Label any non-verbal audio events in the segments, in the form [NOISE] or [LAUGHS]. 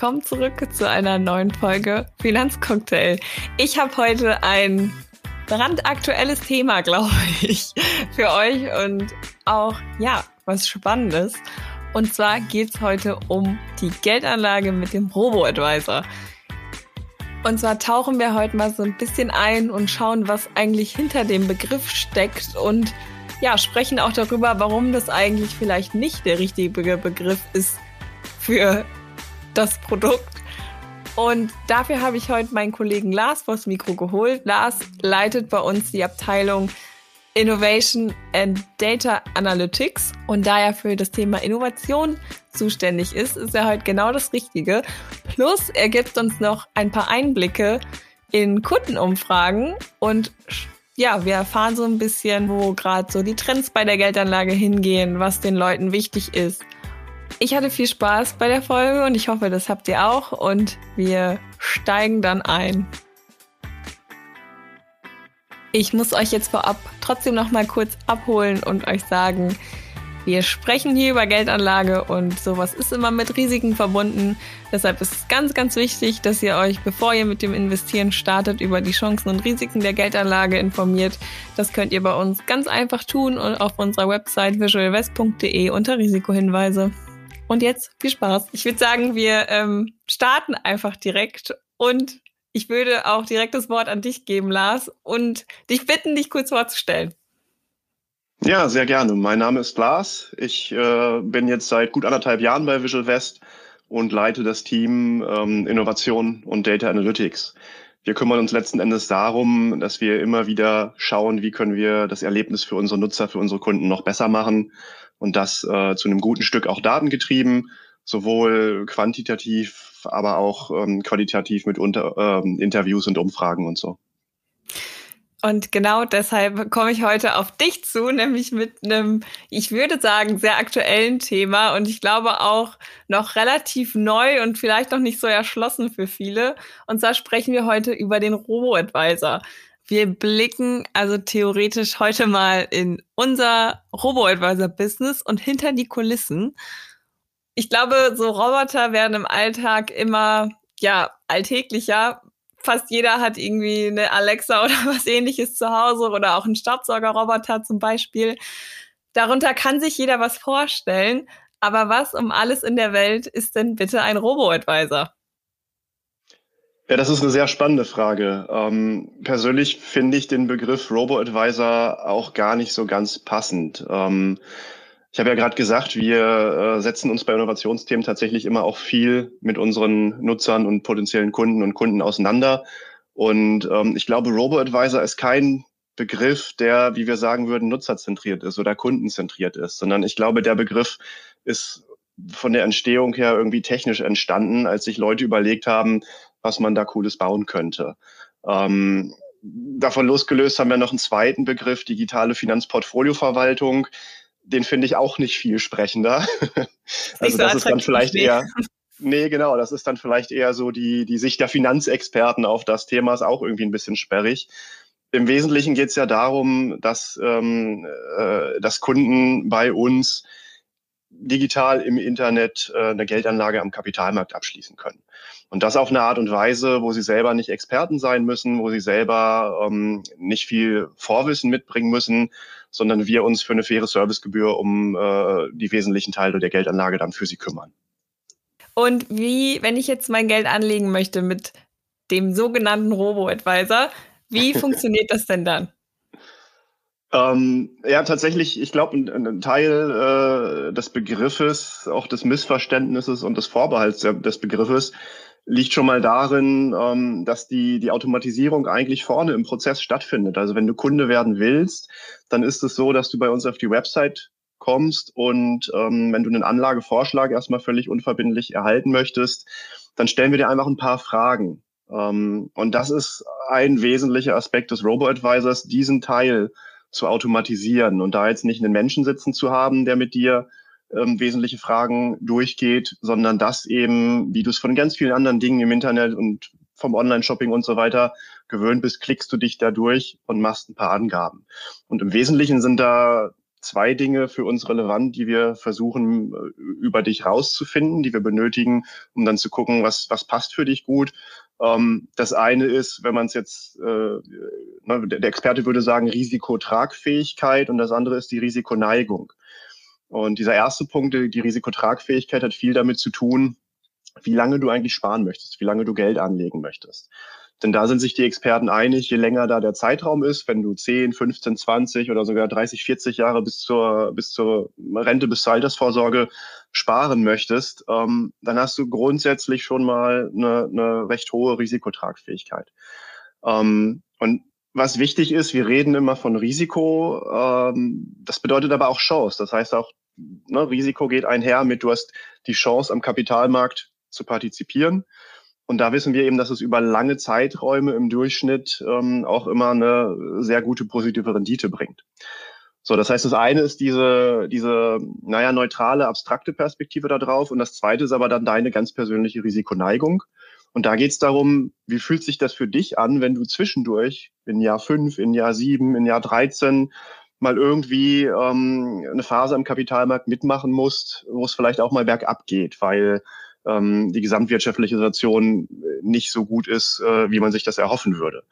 willkommen zurück zu einer neuen Folge Finanzcocktail. Ich habe heute ein brandaktuelles Thema, glaube ich, für euch und auch, ja, was Spannendes. Und zwar geht es heute um die Geldanlage mit dem Robo-Advisor. Und zwar tauchen wir heute mal so ein bisschen ein und schauen, was eigentlich hinter dem Begriff steckt und ja, sprechen auch darüber, warum das eigentlich vielleicht nicht der richtige Begriff ist für das Produkt. Und dafür habe ich heute meinen Kollegen Lars vors Mikro geholt. Lars leitet bei uns die Abteilung Innovation and Data Analytics. Und da er für das Thema Innovation zuständig ist, ist er heute genau das Richtige. Plus, er gibt uns noch ein paar Einblicke in Kundenumfragen und ja, wir erfahren so ein bisschen, wo gerade so die Trends bei der Geldanlage hingehen, was den Leuten wichtig ist. Ich hatte viel Spaß bei der Folge und ich hoffe, das habt ihr auch und wir steigen dann ein. Ich muss euch jetzt vorab trotzdem noch mal kurz abholen und euch sagen, wir sprechen hier über Geldanlage und sowas ist immer mit Risiken verbunden. Deshalb ist es ganz, ganz wichtig, dass ihr euch, bevor ihr mit dem Investieren startet, über die Chancen und Risiken der Geldanlage informiert. Das könnt ihr bei uns ganz einfach tun und auf unserer Website visualvest.de unter Risikohinweise. Und jetzt viel Spaß. Ich würde sagen, wir ähm, starten einfach direkt und ich würde auch direkt das Wort an dich geben, Lars, und dich bitten, dich kurz vorzustellen. Ja, sehr gerne. Mein Name ist Lars. Ich äh, bin jetzt seit gut anderthalb Jahren bei Visual West und leite das Team ähm, Innovation und Data Analytics. Wir kümmern uns letzten Endes darum, dass wir immer wieder schauen, wie können wir das Erlebnis für unsere Nutzer, für unsere Kunden noch besser machen und das äh, zu einem guten Stück auch datengetrieben, sowohl quantitativ, aber auch ähm, qualitativ mit unter, ähm, Interviews und Umfragen und so. Und genau deshalb komme ich heute auf dich zu, nämlich mit einem, ich würde sagen, sehr aktuellen Thema und ich glaube auch noch relativ neu und vielleicht noch nicht so erschlossen für viele. Und zwar sprechen wir heute über den Robo-Advisor. Wir blicken also theoretisch heute mal in unser Robo-Advisor-Business und hinter die Kulissen. Ich glaube, so Roboter werden im Alltag immer ja alltäglicher, fast jeder hat irgendwie eine Alexa oder [LAUGHS] was ähnliches zu Hause oder auch einen Staubsaugerroboter zum Beispiel. Darunter kann sich jeder was vorstellen. Aber was um alles in der Welt ist denn bitte ein Robo-Advisor? Ja, das ist eine sehr spannende Frage. Ähm, persönlich finde ich den Begriff Robo-Advisor auch gar nicht so ganz passend. Ähm, ich habe ja gerade gesagt, wir äh, setzen uns bei Innovationsthemen tatsächlich immer auch viel mit unseren Nutzern und potenziellen Kunden und Kunden auseinander. Und ähm, ich glaube, Robo-Advisor ist kein Begriff, der, wie wir sagen würden, nutzerzentriert ist oder kundenzentriert ist, sondern ich glaube, der Begriff ist von der Entstehung her irgendwie technisch entstanden, als sich Leute überlegt haben, was man da Cooles bauen könnte. Ähm, davon losgelöst haben wir noch einen zweiten Begriff, digitale Finanzportfolioverwaltung den finde ich auch nicht viel sprechender. [LAUGHS] also das ist dann vielleicht eher, [LAUGHS] nee, genau, das ist dann vielleicht eher so die, die Sicht der Finanzexperten auf das Thema ist auch irgendwie ein bisschen sperrig. Im Wesentlichen geht es ja darum, dass, ähm, äh, dass Kunden bei uns digital im Internet äh, eine Geldanlage am Kapitalmarkt abschließen können. Und das auf eine Art und Weise, wo sie selber nicht Experten sein müssen, wo sie selber ähm, nicht viel Vorwissen mitbringen müssen, sondern wir uns für eine faire Servicegebühr um äh, die wesentlichen Teile der Geldanlage dann für sie kümmern. Und wie, wenn ich jetzt mein Geld anlegen möchte mit dem sogenannten Robo-Advisor, wie [LAUGHS] funktioniert das denn dann? Ähm, ja, tatsächlich, ich glaube, ein, ein, Teil äh, des Begriffes, auch des Missverständnisses und des Vorbehalts des Begriffes liegt schon mal darin, ähm, dass die, die Automatisierung eigentlich vorne im Prozess stattfindet. Also wenn du Kunde werden willst, dann ist es so, dass du bei uns auf die Website kommst und ähm, wenn du einen Anlagevorschlag erstmal völlig unverbindlich erhalten möchtest, dann stellen wir dir einfach ein paar Fragen. Ähm, und das ist ein wesentlicher Aspekt des Robo-Advisors, diesen Teil zu automatisieren und da jetzt nicht einen Menschen sitzen zu haben, der mit dir ähm, wesentliche Fragen durchgeht, sondern das eben, wie du es von ganz vielen anderen Dingen im Internet und vom Online-Shopping und so weiter gewöhnt bist, klickst du dich da durch und machst ein paar Angaben. Und im Wesentlichen sind da zwei Dinge für uns relevant, die wir versuchen äh, über dich rauszufinden, die wir benötigen, um dann zu gucken, was, was passt für dich gut. Ähm, das eine ist, wenn man es jetzt, äh, ne, der Experte würde sagen, Risikotragfähigkeit und das andere ist die Risikoneigung. Und dieser erste Punkt, die Risikotragfähigkeit, hat viel damit zu tun, wie lange du eigentlich sparen möchtest, wie lange du Geld anlegen möchtest. Denn da sind sich die Experten einig, je länger da der Zeitraum ist, wenn du 10, 15, 20 oder sogar 30, 40 Jahre bis zur, bis zur Rente, bis zur Altersvorsorge sparen möchtest, ähm, dann hast du grundsätzlich schon mal eine, eine recht hohe Risikotragfähigkeit. Ähm, und was wichtig ist, wir reden immer von Risiko, ähm, das bedeutet aber auch Chance. Das heißt auch, ne, Risiko geht einher mit, du hast die Chance am Kapitalmarkt zu partizipieren. Und da wissen wir eben, dass es über lange Zeiträume im Durchschnitt ähm, auch immer eine sehr gute positive Rendite bringt. So, das heißt, das eine ist diese, diese, naja, neutrale, abstrakte Perspektive da drauf. Und das zweite ist aber dann deine ganz persönliche Risikoneigung. Und da geht es darum, wie fühlt sich das für dich an, wenn du zwischendurch in Jahr fünf, in Jahr sieben, in Jahr 13 mal irgendwie ähm, eine Phase am Kapitalmarkt mitmachen musst, wo es vielleicht auch mal bergab geht, weil ähm, die gesamtwirtschaftliche Situation nicht so gut ist, äh, wie man sich das erhoffen würde.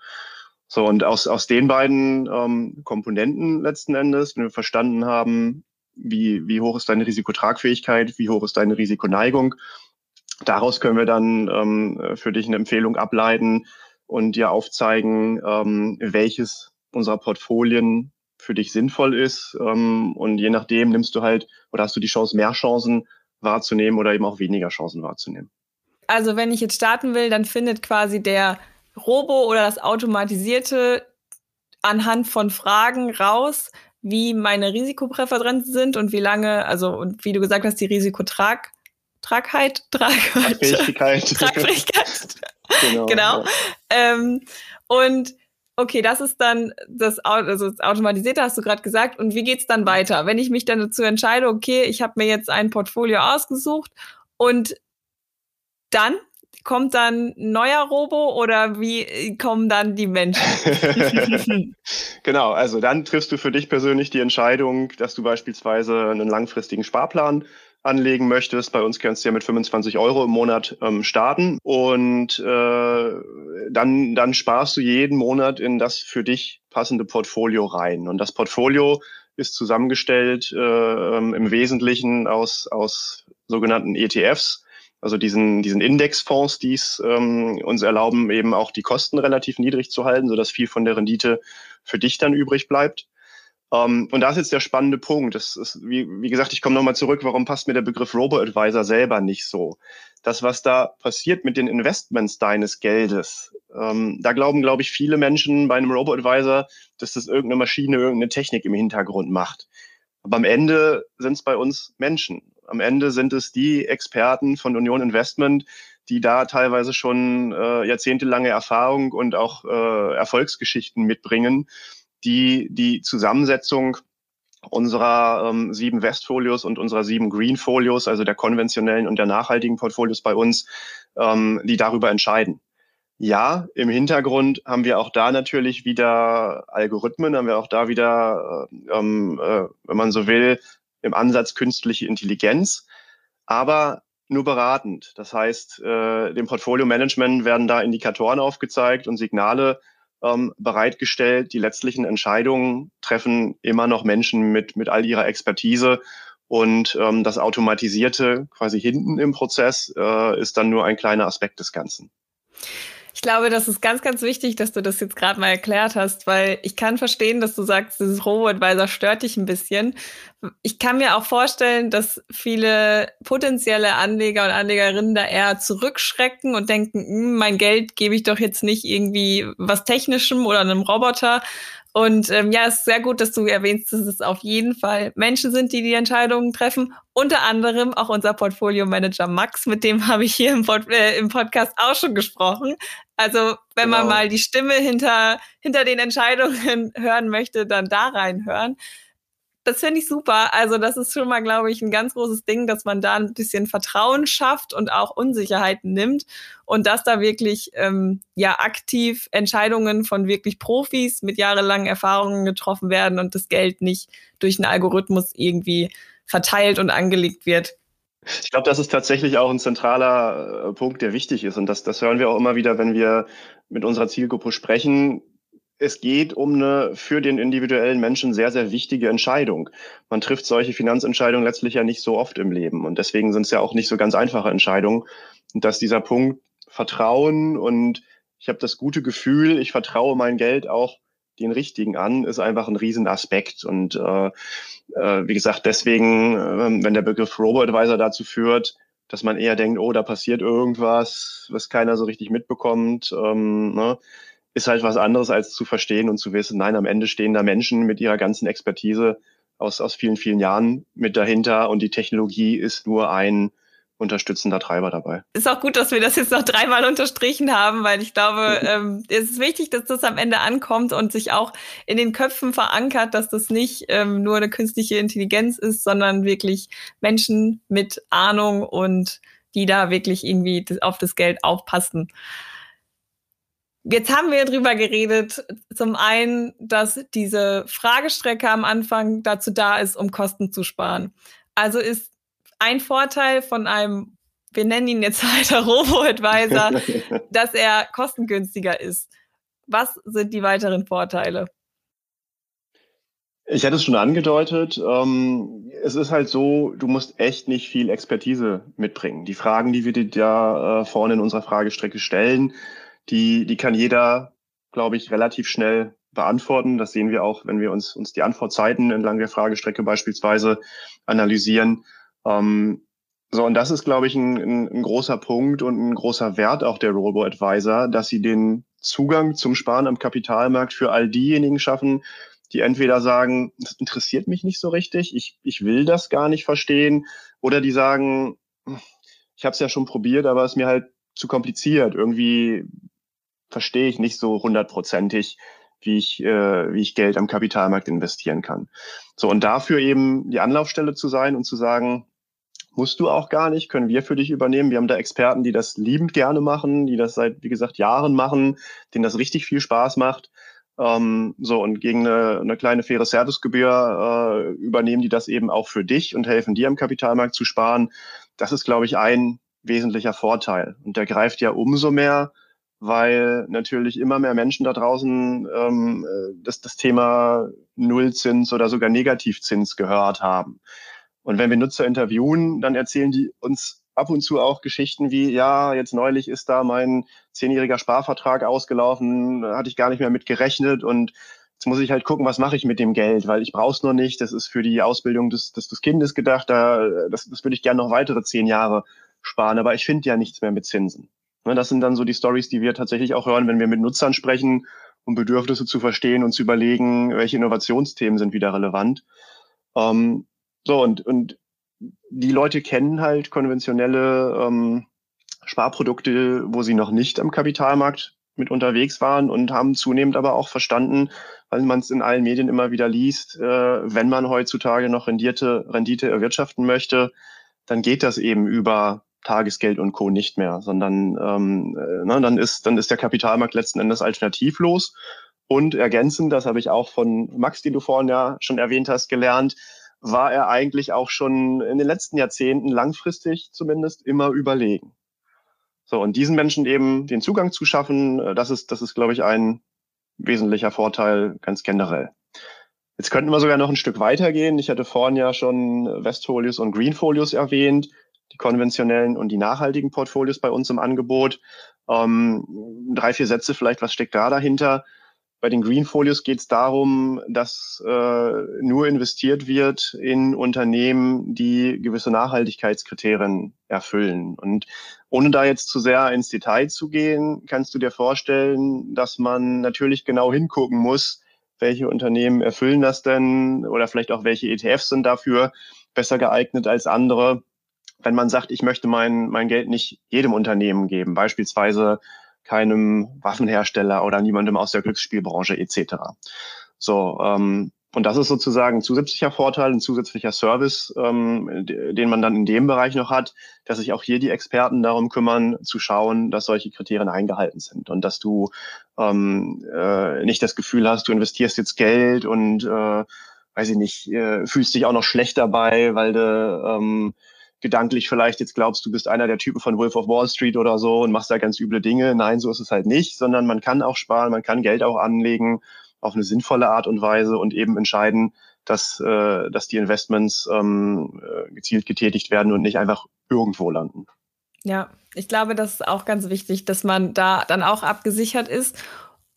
So, und aus, aus den beiden ähm, Komponenten letzten Endes, wenn wir verstanden haben, wie, wie hoch ist deine Risikotragfähigkeit, wie hoch ist deine Risikoneigung, daraus können wir dann ähm, für dich eine Empfehlung ableiten und dir aufzeigen, ähm, welches unserer Portfolien für dich sinnvoll ist. Ähm, und je nachdem nimmst du halt oder hast du die Chance, mehr Chancen wahrzunehmen oder eben auch weniger Chancen wahrzunehmen. Also wenn ich jetzt starten will, dann findet quasi der Robo oder das Automatisierte anhand von Fragen raus, wie meine Risikopräferenzen sind und wie lange, also und wie du gesagt hast, die Risikotrag Tragheit, Tragfähigkeit. [LAUGHS] Tragfähigkeit. genau. genau. Ja. Ähm, und okay, das ist dann das, also das Automatisierte, hast du gerade gesagt. Und wie geht's dann weiter? Wenn ich mich dann dazu entscheide, okay, ich habe mir jetzt ein Portfolio ausgesucht und dann kommt dann ein neuer Robo oder wie kommen dann die Menschen? [LAUGHS] genau, also dann triffst du für dich persönlich die Entscheidung, dass du beispielsweise einen langfristigen Sparplan anlegen möchtest, bei uns kannst du ja mit 25 Euro im Monat ähm, starten und äh, dann, dann sparst du jeden Monat in das für dich passende Portfolio rein. Und das Portfolio ist zusammengestellt äh, ähm, im Wesentlichen aus, aus sogenannten ETFs, also diesen, diesen Indexfonds, die es ähm, uns erlauben, eben auch die Kosten relativ niedrig zu halten, sodass viel von der Rendite für dich dann übrig bleibt. Um, ähm, und da ist jetzt der spannende Punkt. Das ist, wie, wie gesagt, ich komme nochmal zurück, warum passt mir der Begriff Robo-Advisor selber nicht so? Das, was da passiert mit den Investments deines Geldes, ähm, da glauben, glaube ich, viele Menschen bei einem Robo-Advisor, dass das irgendeine Maschine, irgendeine Technik im Hintergrund macht. Aber am Ende sind es bei uns Menschen. Am Ende sind es die Experten von Union Investment, die da teilweise schon äh, jahrzehntelange Erfahrung und auch äh, Erfolgsgeschichten mitbringen die die Zusammensetzung unserer ähm, sieben Westfolios und unserer sieben Greenfolios, also der konventionellen und der nachhaltigen Portfolios bei uns, ähm, die darüber entscheiden. Ja, im Hintergrund haben wir auch da natürlich wieder Algorithmen, haben wir auch da wieder, äh, ähm, äh, wenn man so will, im Ansatz künstliche Intelligenz, aber nur beratend. Das heißt, äh, dem Portfolio-Management werden da Indikatoren aufgezeigt und Signale, ähm, bereitgestellt. Die letztlichen Entscheidungen treffen immer noch Menschen mit, mit all ihrer Expertise. Und ähm, das Automatisierte quasi hinten im Prozess äh, ist dann nur ein kleiner Aspekt des Ganzen. Ich glaube, das ist ganz, ganz wichtig, dass du das jetzt gerade mal erklärt hast, weil ich kann verstehen, dass du sagst, dieses Robo-Advisor stört dich ein bisschen. Ich kann mir auch vorstellen, dass viele potenzielle Anleger und Anlegerinnen da eher zurückschrecken und denken, hm, mein Geld gebe ich doch jetzt nicht irgendwie was Technischem oder einem Roboter, und ähm, ja, es ist sehr gut, dass du erwähnst, dass es auf jeden Fall Menschen sind, die die Entscheidungen treffen. Unter anderem auch unser Portfolio-Manager Max, mit dem habe ich hier im, Pod äh, im, Podcast auch schon gesprochen. Also wenn genau. man mal die Stimme hinter, hinter den Entscheidungen [LAUGHS] hören möchte, dann da reinhören. Das finde ich super. Also das ist schon mal, glaube ich, ein ganz großes Ding, dass man da ein bisschen Vertrauen schafft und auch Unsicherheiten nimmt und dass da wirklich ähm, ja aktiv Entscheidungen von wirklich Profis mit jahrelangen Erfahrungen getroffen werden und das Geld nicht durch einen Algorithmus irgendwie verteilt und angelegt wird. Ich glaube, das ist tatsächlich auch ein zentraler äh, Punkt, der wichtig ist. Und das, das hören wir auch immer wieder, wenn wir mit unserer Zielgruppe sprechen. Es geht um eine für den individuellen Menschen sehr, sehr wichtige Entscheidung. Man trifft solche Finanzentscheidungen letztlich ja nicht so oft im Leben. Und deswegen sind es ja auch nicht so ganz einfache Entscheidungen. Und dass dieser Punkt Vertrauen und ich habe das gute Gefühl, ich vertraue mein Geld auch den richtigen an, ist einfach ein Riesenaspekt. Und äh, äh, wie gesagt, deswegen, äh, wenn der Begriff Robo-Advisor dazu führt, dass man eher denkt, oh, da passiert irgendwas, was keiner so richtig mitbekommt, ähm, ne, ist halt was anderes als zu verstehen und zu wissen, nein, am Ende stehen da Menschen mit ihrer ganzen Expertise aus, aus vielen, vielen Jahren mit dahinter und die Technologie ist nur ein unterstützender Treiber dabei. Ist auch gut, dass wir das jetzt noch dreimal unterstrichen haben, weil ich glaube, ähm, es ist wichtig, dass das am Ende ankommt und sich auch in den Köpfen verankert, dass das nicht ähm, nur eine künstliche Intelligenz ist, sondern wirklich Menschen mit Ahnung und die da wirklich irgendwie auf das Geld aufpassen. Jetzt haben wir drüber geredet, zum einen, dass diese Fragestrecke am Anfang dazu da ist, um Kosten zu sparen. Also ist ein Vorteil von einem, wir nennen ihn jetzt [LAUGHS] weiter Robo-Advisor, [LAUGHS] dass er kostengünstiger ist. Was sind die weiteren Vorteile? Ich hatte es schon angedeutet. Ähm, es ist halt so, du musst echt nicht viel Expertise mitbringen. Die Fragen, die wir dir da äh, vorne in unserer Fragestrecke stellen, die, die kann jeder, glaube ich, relativ schnell beantworten. Das sehen wir auch, wenn wir uns, uns die Antwortzeiten entlang der Fragestrecke beispielsweise analysieren. Ähm, so, und das ist, glaube ich, ein, ein, ein, großer Punkt und ein großer Wert auch der Robo-Advisor, dass sie den Zugang zum Sparen am Kapitalmarkt für all diejenigen schaffen, die entweder sagen, das interessiert mich nicht so richtig, ich, ich will das gar nicht verstehen, oder die sagen, ich habe es ja schon probiert, aber es ist mir halt zu kompliziert. Irgendwie verstehe ich nicht so hundertprozentig, wie ich, äh, wie ich Geld am Kapitalmarkt investieren kann. So, und dafür eben die Anlaufstelle zu sein und zu sagen, musst du auch gar nicht, können wir für dich übernehmen. Wir haben da Experten, die das liebend gerne machen, die das seit, wie gesagt, Jahren machen, denen das richtig viel Spaß macht. Ähm, so, und gegen eine, eine kleine faire Servicegebühr äh, übernehmen die das eben auch für dich und helfen dir am Kapitalmarkt zu sparen. Das ist, glaube ich, ein wesentlicher Vorteil. Und der greift ja umso mehr, weil natürlich immer mehr Menschen da draußen ähm, äh, das, das Thema Nullzins oder sogar Negativzins gehört haben. Und wenn wir Nutzer interviewen, dann erzählen die uns ab und zu auch Geschichten wie, ja, jetzt neulich ist da mein zehnjähriger Sparvertrag ausgelaufen, hatte ich gar nicht mehr mit gerechnet und jetzt muss ich halt gucken, was mache ich mit dem Geld, weil ich brauche es noch nicht, das ist für die Ausbildung des, des, des Kindes gedacht, da, das, das würde ich gerne noch weitere zehn Jahre sparen, aber ich finde ja nichts mehr mit Zinsen. Ne, das sind dann so die Stories, die wir tatsächlich auch hören, wenn wir mit Nutzern sprechen, um Bedürfnisse zu verstehen und zu überlegen, welche Innovationsthemen sind wieder relevant. Ähm, so, und, und die Leute kennen halt konventionelle ähm, Sparprodukte, wo sie noch nicht am Kapitalmarkt mit unterwegs waren und haben zunehmend aber auch verstanden, weil man es in allen Medien immer wieder liest, äh, wenn man heutzutage noch Rendierte, Rendite erwirtschaften möchte, dann geht das eben über Tagesgeld und Co. nicht mehr, sondern ähm, äh, ne, dann ist dann ist der Kapitalmarkt letzten Endes alternativlos. Und ergänzend, das habe ich auch von Max, die du vorhin ja schon erwähnt hast, gelernt, war er eigentlich auch schon in den letzten Jahrzehnten langfristig zumindest immer überlegen. So, und diesen Menschen eben den Zugang zu schaffen, äh, das ist, das ist, glaube ich, ein wesentlicher Vorteil ganz generell. Jetzt könnten wir sogar noch ein Stück weitergehen. Ich hatte vorhin ja schon Westfolios und Greenfolios erwähnt die konventionellen und die nachhaltigen Portfolios bei uns im Angebot. Ähm, drei, vier Sätze vielleicht, was steckt da dahinter? Bei den Greenfolios geht es darum, dass äh, nur investiert wird in Unternehmen, die gewisse Nachhaltigkeitskriterien erfüllen. Und ohne da jetzt zu sehr ins Detail zu gehen, kannst du dir vorstellen, dass man natürlich genau hingucken muss, welche Unternehmen erfüllen das denn oder vielleicht auch welche ETFs sind dafür besser geeignet als andere wenn man sagt, ich möchte mein, mein Geld nicht jedem Unternehmen geben, beispielsweise keinem Waffenhersteller oder niemandem aus der Glücksspielbranche etc. So, ähm, Und das ist sozusagen ein zusätzlicher Vorteil, ein zusätzlicher Service, ähm, den man dann in dem Bereich noch hat, dass sich auch hier die Experten darum kümmern, zu schauen, dass solche Kriterien eingehalten sind und dass du ähm, äh, nicht das Gefühl hast, du investierst jetzt Geld und äh, weiß ich nicht, äh, fühlst dich auch noch schlecht dabei, weil du ähm, gedanklich vielleicht jetzt glaubst, du bist einer der Typen von Wolf of Wall Street oder so und machst da ganz üble Dinge. Nein, so ist es halt nicht, sondern man kann auch sparen, man kann Geld auch anlegen auf eine sinnvolle Art und Weise und eben entscheiden, dass, äh, dass die Investments ähm, äh, gezielt getätigt werden und nicht einfach irgendwo landen. Ja, ich glaube, das ist auch ganz wichtig, dass man da dann auch abgesichert ist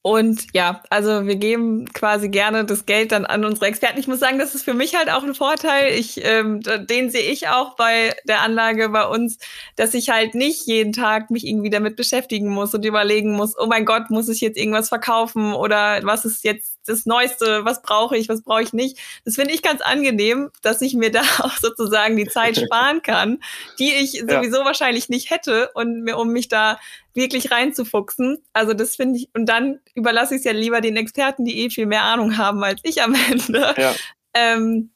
und ja, also wir geben quasi gerne das Geld dann an unsere Experten. Ich muss sagen, das ist für mich halt auch ein Vorteil. Ich, ähm, den sehe ich auch bei der Anlage bei uns, dass ich halt nicht jeden Tag mich irgendwie damit beschäftigen muss und überlegen muss, oh mein Gott, muss ich jetzt irgendwas verkaufen oder was ist jetzt das Neueste, was brauche ich, was brauche ich nicht. Das finde ich ganz angenehm, dass ich mir [LAUGHS] da auch sozusagen die Zeit [LAUGHS] sparen kann, die ich sowieso ja. wahrscheinlich nicht hätte und mir, um mich da wirklich reinzufuchsen. Also das finde ich, und dann überlasse ich es ja lieber den Experten, die eh viel mehr Ahnung haben als ich am [LAUGHS] Ende. Ja. Ähm,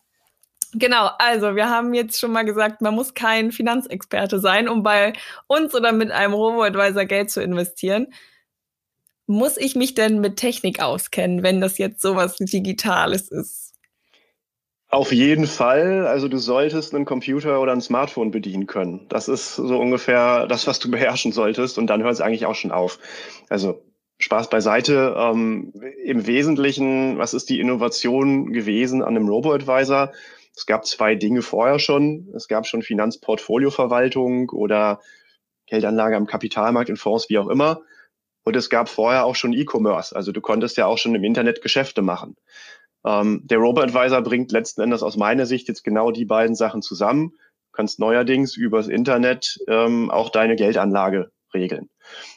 Genau, also wir haben jetzt schon mal gesagt, man muss kein Finanzexperte sein, um bei uns oder mit einem Robo-Advisor Geld zu investieren. Muss ich mich denn mit Technik auskennen, wenn das jetzt sowas Digitales ist? Auf jeden Fall. Also du solltest einen Computer oder ein Smartphone bedienen können. Das ist so ungefähr das, was du [LAUGHS] beherrschen solltest. Und dann hört es eigentlich auch schon auf. Also Spaß beiseite. Ähm, Im Wesentlichen, was ist die Innovation gewesen an einem Robo-Advisor? Es gab zwei Dinge vorher schon. Es gab schon Finanzportfolioverwaltung oder Geldanlage am Kapitalmarkt in Fonds, wie auch immer. Und es gab vorher auch schon E-Commerce. Also du konntest ja auch schon im Internet Geschäfte machen. Ähm, der Robo-Advisor bringt letzten Endes aus meiner Sicht jetzt genau die beiden Sachen zusammen. Du kannst neuerdings übers Internet ähm, auch deine Geldanlage regeln.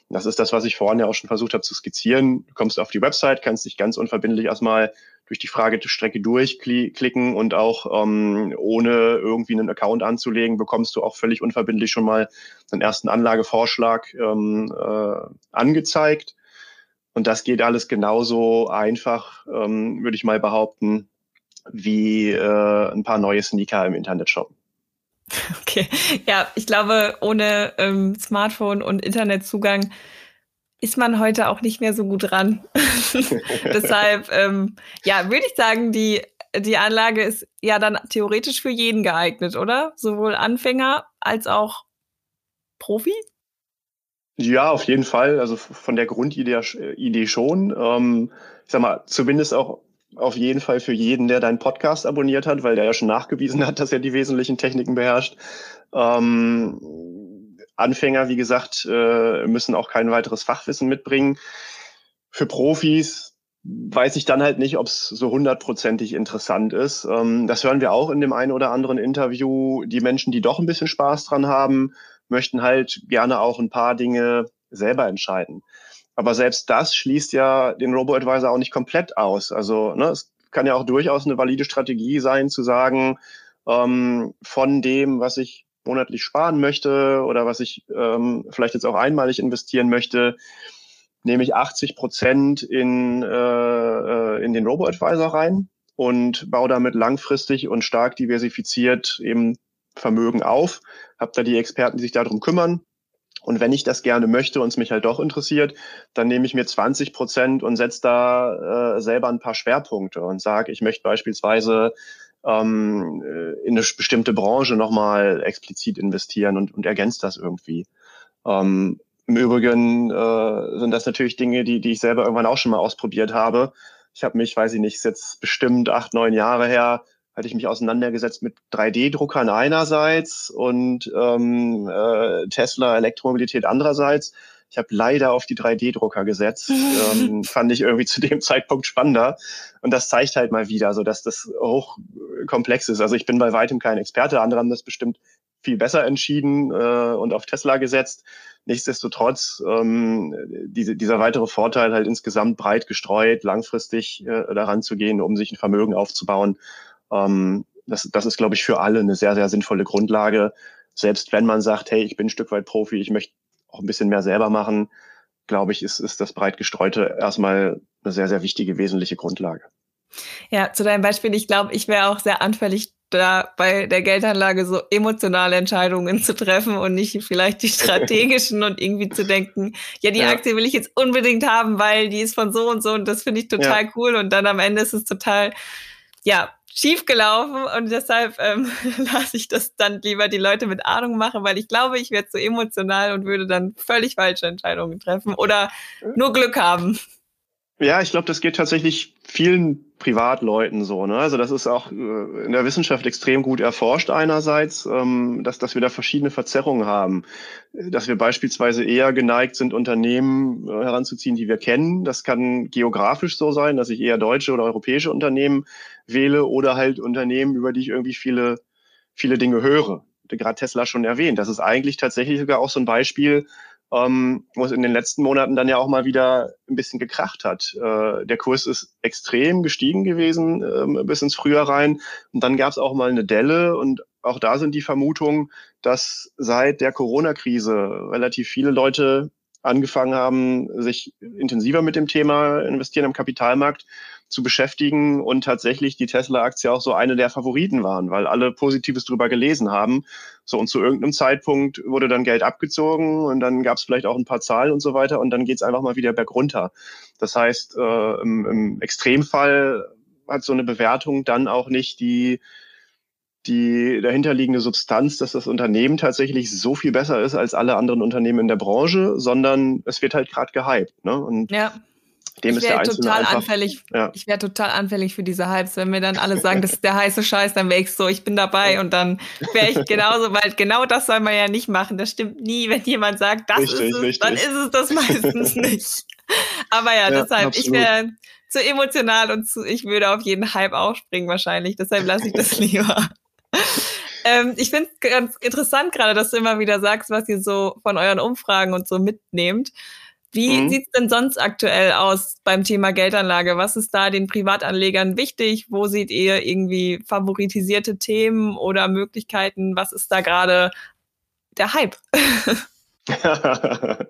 Das ist das, was ich vorhin ja auch schon versucht habe zu skizzieren. Du kommst auf die Website, kannst dich ganz unverbindlich erstmal durch die Fragestrecke durchklicken und auch ähm, ohne irgendwie einen Account anzulegen, bekommst du auch völlig unverbindlich schon mal einen ersten Anlagevorschlag ähm, äh, angezeigt. Und das geht alles genauso einfach, ähm, würde ich mal behaupten, wie äh, ein paar neue Sneaker im Internet. [LAUGHS] Okay, ja, ich glaube, ohne ähm, Smartphone und Internetzugang ist man heute auch nicht mehr so gut dran. [LAUGHS] Deshalb, ähm, ja, würde ich sagen, die, die Anlage ist ja dann theoretisch für jeden geeignet, oder? Sowohl Anfänger als auch Profi? Ja, auf jeden Fall. Also von der Grundidee Idee schon. Ähm, ich sag mal, zumindest auch auf jeden Fall für jeden, der deinen Podcast abonniert hat, weil der ja schon nachgewiesen hat, dass er die wesentlichen Techniken beherrscht. Ähm, Anfänger, wie gesagt, äh, müssen auch kein weiteres Fachwissen mitbringen. Für Profis weiß ich dann halt nicht, ob es so hundertprozentig interessant ist. Ähm, das hören wir auch in dem einen oder anderen Interview. Die Menschen, die doch ein bisschen Spaß dran haben, möchten halt gerne auch ein paar Dinge selber entscheiden. Aber selbst das schließt ja den Robo-Advisor auch nicht komplett aus. Also ne, es kann ja auch durchaus eine valide Strategie sein, zu sagen, ähm, von dem, was ich monatlich sparen möchte oder was ich ähm, vielleicht jetzt auch einmalig investieren möchte, nehme ich 80 Prozent in, äh, äh, in den Robo-Advisor rein und baue damit langfristig und stark diversifiziert eben Vermögen auf, habe da die Experten, die sich darum kümmern. Und wenn ich das gerne möchte und es mich halt doch interessiert, dann nehme ich mir 20 Prozent und setze da äh, selber ein paar Schwerpunkte und sage, ich möchte beispielsweise ähm, äh, in eine bestimmte Branche nochmal explizit investieren und, und ergänzt das irgendwie. Ähm, Im Übrigen äh, sind das natürlich Dinge, die, die ich selber irgendwann auch schon mal ausprobiert habe. Ich habe mich, weiß ich nicht, ist jetzt bestimmt acht, neun Jahre her, hatte ich mich auseinandergesetzt mit 3D-Druckern einerseits und ähm, äh, Tesla Elektromobilität andererseits. Ich habe leider auf die 3D-Drucker gesetzt. [LAUGHS] ähm, fand ich irgendwie zu dem Zeitpunkt spannender. Und das zeigt halt mal wieder, so dass das hochkomplex ist. Also ich bin bei weitem kein Experte. Andere haben das bestimmt viel besser entschieden äh, und auf Tesla gesetzt. Nichtsdestotrotz ähm, diese, dieser weitere Vorteil halt insgesamt breit gestreut, langfristig äh, daran zu gehen, um sich ein Vermögen aufzubauen. Ähm, das, das ist, glaube ich, für alle eine sehr, sehr sinnvolle Grundlage. Selbst wenn man sagt, hey, ich bin ein Stück weit Profi, ich möchte auch ein bisschen mehr selber machen, glaube ich, ist, ist das breit gestreute erstmal eine sehr, sehr wichtige, wesentliche Grundlage. Ja, zu deinem Beispiel, ich glaube, ich wäre auch sehr anfällig da bei der Geldanlage so emotionale Entscheidungen zu treffen und nicht vielleicht die [LAUGHS] strategischen und irgendwie zu denken, ja, die ja. Aktie will ich jetzt unbedingt haben, weil die ist von so und so und das finde ich total ja. cool und dann am Ende ist es total, ja, schief gelaufen und deshalb ähm, [LAUGHS] lasse ich das dann lieber die Leute mit Ahnung machen, weil ich glaube, ich werde so emotional und würde dann völlig falsche Entscheidungen treffen oder nur Glück haben. Ja, ich glaube, das geht tatsächlich vielen Privatleuten so. Ne? Also das ist auch äh, in der Wissenschaft extrem gut erforscht einerseits, ähm, dass, dass wir da verschiedene Verzerrungen haben. Dass wir beispielsweise eher geneigt sind, Unternehmen äh, heranzuziehen, die wir kennen. Das kann geografisch so sein, dass ich eher deutsche oder europäische Unternehmen wähle oder halt Unternehmen, über die ich irgendwie viele, viele Dinge höre. Gerade Tesla schon erwähnt. Das ist eigentlich tatsächlich sogar auch so ein Beispiel, ähm, wo es in den letzten Monaten dann ja auch mal wieder ein bisschen gekracht hat. Äh, der Kurs ist extrem gestiegen gewesen ähm, bis ins Frühjahr rein. Und dann gab es auch mal eine Delle und auch da sind die Vermutungen, dass seit der Corona-Krise relativ viele Leute angefangen haben, sich intensiver mit dem Thema Investieren am Kapitalmarkt zu beschäftigen und tatsächlich die Tesla-Aktie auch so eine der Favoriten waren, weil alle Positives drüber gelesen haben. So und zu irgendeinem Zeitpunkt wurde dann Geld abgezogen und dann gab es vielleicht auch ein paar Zahlen und so weiter und dann geht es einfach mal wieder bergunter. Das heißt, äh, im, im Extremfall hat so eine Bewertung dann auch nicht die die dahinterliegende Substanz, dass das Unternehmen tatsächlich so viel besser ist als alle anderen Unternehmen in der Branche, sondern es wird halt gerade gehypt. Ne? Und ja. Dem ich wäre total einfach, anfällig. Ja. Ich wäre total anfällig für diese Hypes, wenn mir dann alle sagen, das ist der heiße Scheiß, dann wäre ich so, ich bin dabei und dann wäre ich genauso, weil genau das soll man ja nicht machen. Das stimmt nie, wenn jemand sagt, das richtig, ist es, richtig. dann ist es das meistens nicht. Aber ja, ja deshalb, absolut. ich wäre zu emotional und zu, ich würde auf jeden Hype aufspringen wahrscheinlich. Deshalb lasse ich das [LAUGHS] lieber ähm, ich finde es ganz interessant gerade, dass du immer wieder sagst, was ihr so von euren Umfragen und so mitnehmt. Wie mhm. sieht's denn sonst aktuell aus beim Thema Geldanlage? Was ist da den Privatanlegern wichtig? Wo seht ihr irgendwie favoritisierte Themen oder Möglichkeiten? Was ist da gerade der Hype? [LAUGHS]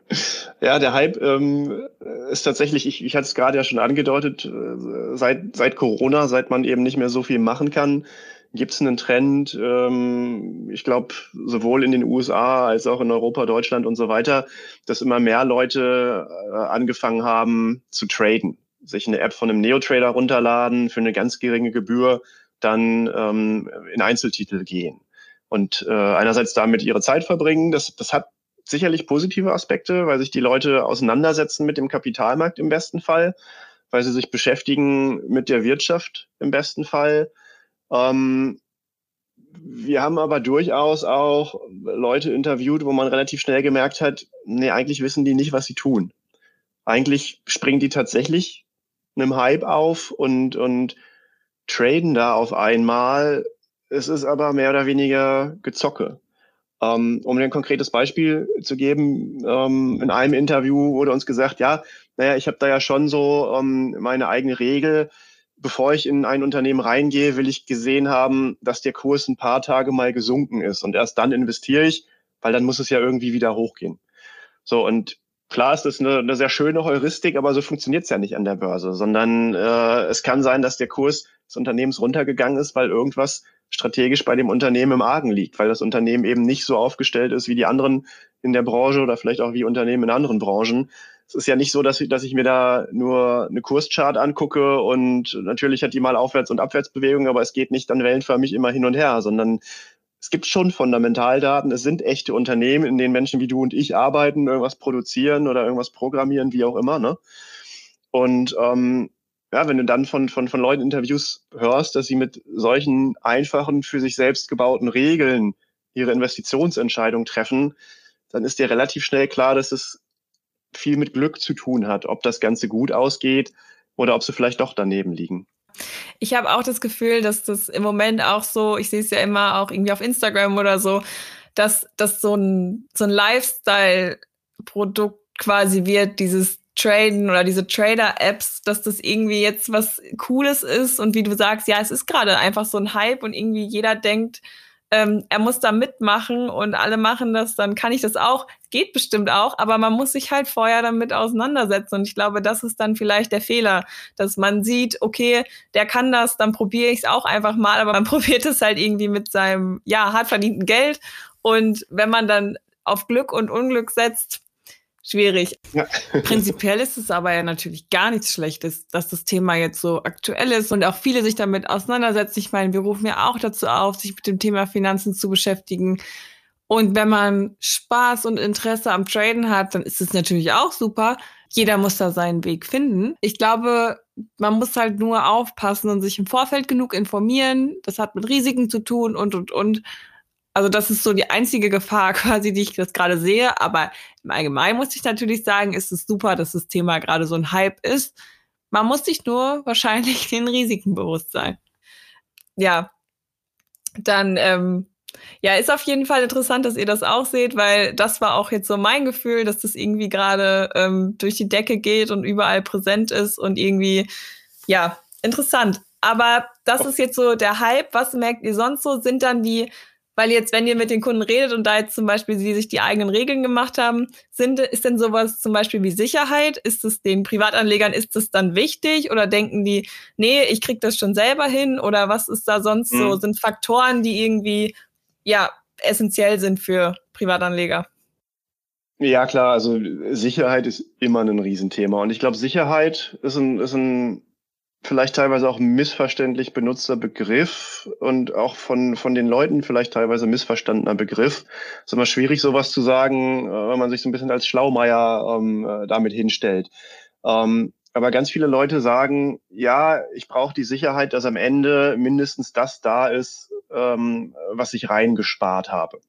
ja, der Hype ähm, ist tatsächlich, ich, ich hatte es gerade ja schon angedeutet, äh, seit, seit Corona, seit man eben nicht mehr so viel machen kann, gibt es einen Trend, ähm, ich glaube, sowohl in den USA als auch in Europa, Deutschland und so weiter, dass immer mehr Leute äh, angefangen haben zu traden, sich eine App von einem Neo-Trader runterladen, für eine ganz geringe Gebühr dann ähm, in Einzeltitel gehen und äh, einerseits damit ihre Zeit verbringen. Das, das hat sicherlich positive Aspekte, weil sich die Leute auseinandersetzen mit dem Kapitalmarkt im besten Fall, weil sie sich beschäftigen mit der Wirtschaft im besten Fall ähm, wir haben aber durchaus auch Leute interviewt, wo man relativ schnell gemerkt hat, nee, eigentlich wissen die nicht, was sie tun. Eigentlich springen die tatsächlich einem Hype auf und, und traden da auf einmal. Es ist aber mehr oder weniger Gezocke. Ähm, um ein konkretes Beispiel zu geben, ähm, in einem Interview wurde uns gesagt, ja, naja, ich habe da ja schon so ähm, meine eigene Regel, bevor ich in ein Unternehmen reingehe, will ich gesehen haben, dass der Kurs ein paar Tage mal gesunken ist. Und erst dann investiere ich, weil dann muss es ja irgendwie wieder hochgehen. So, und klar ist das eine, eine sehr schöne Heuristik, aber so funktioniert es ja nicht an der Börse, sondern äh, es kann sein, dass der Kurs des Unternehmens runtergegangen ist, weil irgendwas strategisch bei dem Unternehmen im Argen liegt, weil das Unternehmen eben nicht so aufgestellt ist wie die anderen in der Branche oder vielleicht auch wie Unternehmen in anderen Branchen, es ist ja nicht so, dass ich, dass ich mir da nur eine Kurschart angucke und natürlich hat die mal Aufwärts- und Abwärtsbewegungen, aber es geht nicht dann wellenförmig immer hin und her, sondern es gibt schon Fundamentaldaten. Es sind echte Unternehmen, in denen Menschen wie du und ich arbeiten, irgendwas produzieren oder irgendwas programmieren, wie auch immer. Ne? Und ähm, ja, wenn du dann von, von, von Leuten Interviews hörst, dass sie mit solchen einfachen, für sich selbst gebauten Regeln ihre Investitionsentscheidung treffen, dann ist dir relativ schnell klar, dass es viel mit Glück zu tun hat, ob das Ganze gut ausgeht oder ob sie vielleicht doch daneben liegen. Ich habe auch das Gefühl, dass das im Moment auch so, ich sehe es ja immer auch irgendwie auf Instagram oder so, dass das so ein, so ein Lifestyle-Produkt quasi wird, dieses Traden oder diese Trader-Apps, dass das irgendwie jetzt was Cooles ist und wie du sagst, ja, es ist gerade einfach so ein Hype und irgendwie jeder denkt, ähm, er muss da mitmachen und alle machen das, dann kann ich das auch. Geht bestimmt auch, aber man muss sich halt vorher damit auseinandersetzen. Und ich glaube, das ist dann vielleicht der Fehler, dass man sieht, okay, der kann das, dann probiere ich es auch einfach mal, aber man [LAUGHS] probiert es halt irgendwie mit seinem, ja, hart verdienten Geld. Und wenn man dann auf Glück und Unglück setzt, schwierig. Ja. [LAUGHS] Prinzipiell ist es aber ja natürlich gar nichts Schlechtes, dass das Thema jetzt so aktuell ist und auch viele sich damit auseinandersetzen. Ich meine, wir rufen ja auch dazu auf, sich mit dem Thema Finanzen zu beschäftigen. Und wenn man Spaß und Interesse am Traden hat, dann ist es natürlich auch super. Jeder muss da seinen Weg finden. Ich glaube, man muss halt nur aufpassen und sich im Vorfeld genug informieren. Das hat mit Risiken zu tun und, und, und. Also das ist so die einzige Gefahr [LAUGHS] quasi, die ich jetzt gerade sehe. Aber im Allgemeinen muss ich natürlich sagen, ist es super, dass das Thema gerade so ein Hype ist. Man muss sich nur wahrscheinlich den Risiken bewusst sein. Ja, dann ähm, ja, ist auf jeden Fall interessant, dass ihr das auch seht, weil das war auch jetzt so mein Gefühl, dass das irgendwie gerade ähm, durch die Decke geht und überall präsent ist und irgendwie, ja, interessant. Aber das ist jetzt so der Hype. Was merkt ihr sonst so? Sind dann die weil jetzt, wenn ihr mit den Kunden redet und da jetzt zum Beispiel sie sich die eigenen Regeln gemacht haben, sind, ist denn sowas zum Beispiel wie Sicherheit? Ist es den Privatanlegern, ist es dann wichtig oder denken die, nee, ich krieg das schon selber hin oder was ist da sonst mhm. so? Sind Faktoren, die irgendwie, ja, essentiell sind für Privatanleger? Ja, klar, also Sicherheit ist immer ein Riesenthema. Und ich glaube, Sicherheit ist ein, ist ein vielleicht teilweise auch missverständlich benutzter Begriff und auch von, von den Leuten vielleicht teilweise missverstandener Begriff. Es ist immer schwierig, sowas zu sagen, äh, wenn man sich so ein bisschen als Schlaumeier ähm, äh, damit hinstellt. Ähm, aber ganz viele Leute sagen, ja, ich brauche die Sicherheit, dass am Ende mindestens das da ist, ähm, was ich reingespart habe.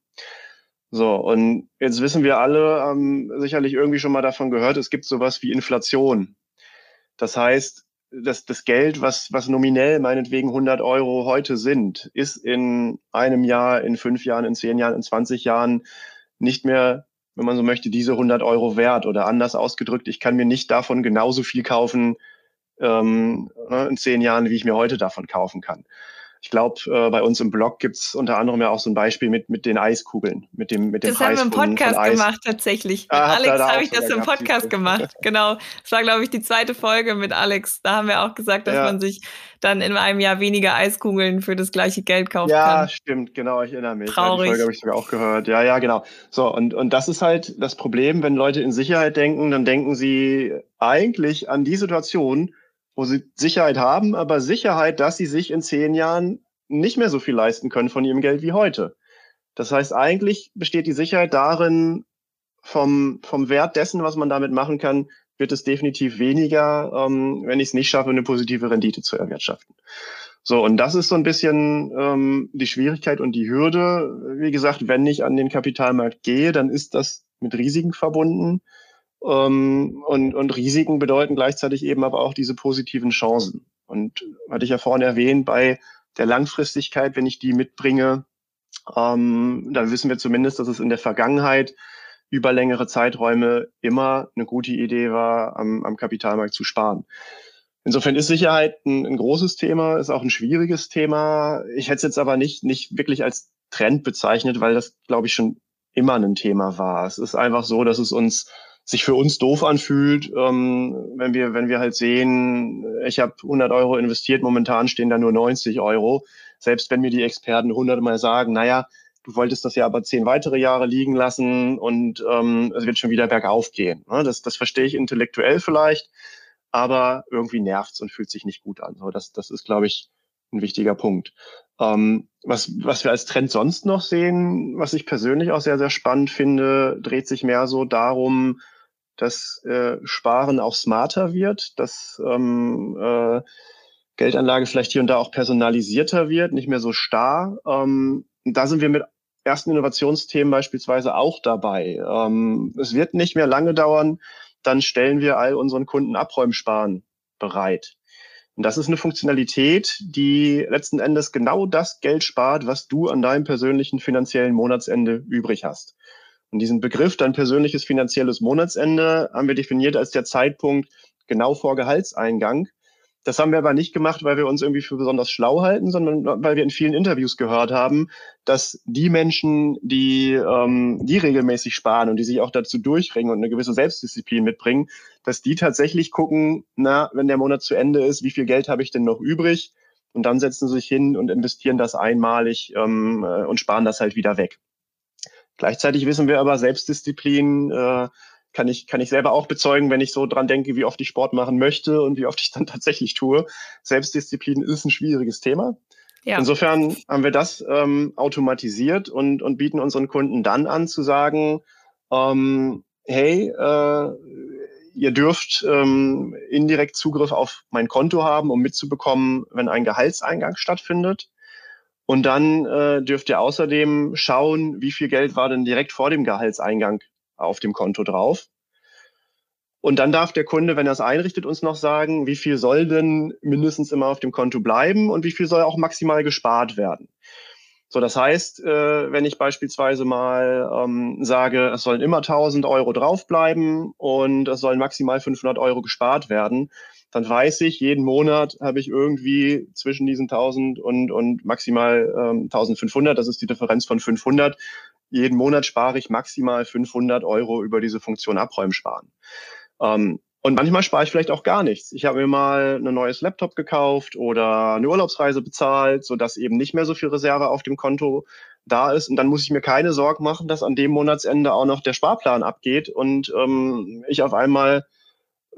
So, und jetzt wissen wir alle, ähm, sicherlich irgendwie schon mal davon gehört, es gibt sowas wie Inflation. Das heißt, das, das Geld, was, was nominell meinetwegen 100 Euro heute sind, ist in einem Jahr, in fünf Jahren, in zehn Jahren, in 20 Jahren nicht mehr, wenn man so möchte, diese 100 Euro wert. Oder anders ausgedrückt, ich kann mir nicht davon genauso viel kaufen ähm, ne, in zehn Jahren, wie ich mir heute davon kaufen kann. Ich glaube, äh, bei uns im Blog gibt's unter anderem ja auch so ein Beispiel mit, mit den Eiskugeln, mit dem, mit dem Das haben wir im Podcast gemacht, tatsächlich. Mit ah, Alex habe ich das im Podcast gemacht. [LAUGHS] Genau. Das war, glaube ich, die zweite Folge mit Alex. Da haben wir auch gesagt, dass ja. man sich dann in einem Jahr weniger Eiskugeln für das gleiche Geld kaufen ja, kann. Ja, stimmt, genau, ich erinnere mich. Traurig. Die Folge habe ich sogar auch gehört. Ja, ja, genau. So, und, und das ist halt das Problem, wenn Leute in Sicherheit denken, dann denken sie eigentlich an die Situation, wo sie Sicherheit haben, aber Sicherheit, dass sie sich in zehn Jahren nicht mehr so viel leisten können von ihrem Geld wie heute. Das heißt, eigentlich besteht die Sicherheit darin, vom, vom Wert dessen, was man damit machen kann, wird es definitiv weniger, ähm, wenn ich es nicht schaffe, eine positive Rendite zu erwirtschaften. So, und das ist so ein bisschen ähm, die Schwierigkeit und die Hürde. Wie gesagt, wenn ich an den Kapitalmarkt gehe, dann ist das mit Risiken verbunden. Ähm, und, und Risiken bedeuten gleichzeitig eben aber auch diese positiven Chancen. Und hatte ich ja vorhin erwähnt, bei der Langfristigkeit, wenn ich die mitbringe, ähm, dann wissen wir zumindest, dass es in der Vergangenheit über längere Zeiträume immer eine gute Idee war, am, am Kapitalmarkt zu sparen. Insofern ist Sicherheit ein, ein, großes Thema, ist auch ein schwieriges Thema. Ich hätte es jetzt aber nicht, nicht wirklich als Trend bezeichnet, weil das, glaube ich, schon immer ein Thema war. Es ist einfach so, dass es uns sich für uns doof anfühlt, ähm, wenn wir wenn wir halt sehen, ich habe 100 Euro investiert, momentan stehen da nur 90 Euro. Selbst wenn mir die Experten 100 Mal sagen, naja, du wolltest das ja aber zehn weitere Jahre liegen lassen und ähm, es wird schon wieder bergauf gehen. Ne? Das, das verstehe ich intellektuell vielleicht, aber irgendwie nervt's und fühlt sich nicht gut an. So, das, das ist, glaube ich, ein wichtiger Punkt. Ähm, was, was wir als Trend sonst noch sehen, was ich persönlich auch sehr, sehr spannend finde, dreht sich mehr so darum, dass äh, Sparen auch smarter wird, dass ähm, äh, Geldanlage vielleicht hier und da auch personalisierter wird, nicht mehr so starr. Ähm, da sind wir mit ersten Innovationsthemen beispielsweise auch dabei. Ähm, es wird nicht mehr lange dauern, dann stellen wir all unseren Kunden Abräumsparen bereit. Und das ist eine Funktionalität, die letzten Endes genau das Geld spart, was du an deinem persönlichen finanziellen Monatsende übrig hast. Und diesen Begriff, dein persönliches finanzielles Monatsende, haben wir definiert als der Zeitpunkt genau vor Gehaltseingang. Das haben wir aber nicht gemacht, weil wir uns irgendwie für besonders schlau halten, sondern weil wir in vielen Interviews gehört haben, dass die Menschen, die, ähm, die regelmäßig sparen und die sich auch dazu durchringen und eine gewisse Selbstdisziplin mitbringen, dass die tatsächlich gucken, na, wenn der Monat zu Ende ist, wie viel Geld habe ich denn noch übrig? Und dann setzen sie sich hin und investieren das einmalig ähm, äh, und sparen das halt wieder weg. Gleichzeitig wissen wir aber, Selbstdisziplin äh, kann ich, kann ich selber auch bezeugen, wenn ich so dran denke, wie oft ich Sport machen möchte und wie oft ich dann [LAUGHS] tatsächlich tue. Selbstdisziplin ist ein schwieriges Thema. Ja. Insofern haben wir das ähm, automatisiert und, und bieten unseren Kunden dann an zu sagen, ähm, hey, äh, ihr dürft ähm, indirekt Zugriff auf mein Konto haben, um mitzubekommen, wenn ein Gehaltseingang stattfindet. Und dann äh, dürft ihr außerdem schauen, wie viel Geld war denn direkt vor dem Gehaltseingang auf dem Konto drauf. Und dann darf der Kunde, wenn er es einrichtet, uns noch sagen, wie viel soll denn mindestens immer auf dem Konto bleiben und wie viel soll auch maximal gespart werden. So, das heißt, äh, wenn ich beispielsweise mal ähm, sage, es sollen immer 1000 Euro draufbleiben und es sollen maximal 500 Euro gespart werden, dann weiß ich, jeden Monat habe ich irgendwie zwischen diesen 1000 und, und maximal ähm, 1500, das ist die Differenz von 500, jeden Monat spare ich maximal 500 Euro über diese Funktion Abräumen sparen. Ähm, und manchmal spare ich vielleicht auch gar nichts. Ich habe mir mal ein neues Laptop gekauft oder eine Urlaubsreise bezahlt, sodass eben nicht mehr so viel Reserve auf dem Konto da ist. Und dann muss ich mir keine Sorgen machen, dass an dem Monatsende auch noch der Sparplan abgeht und ähm, ich auf einmal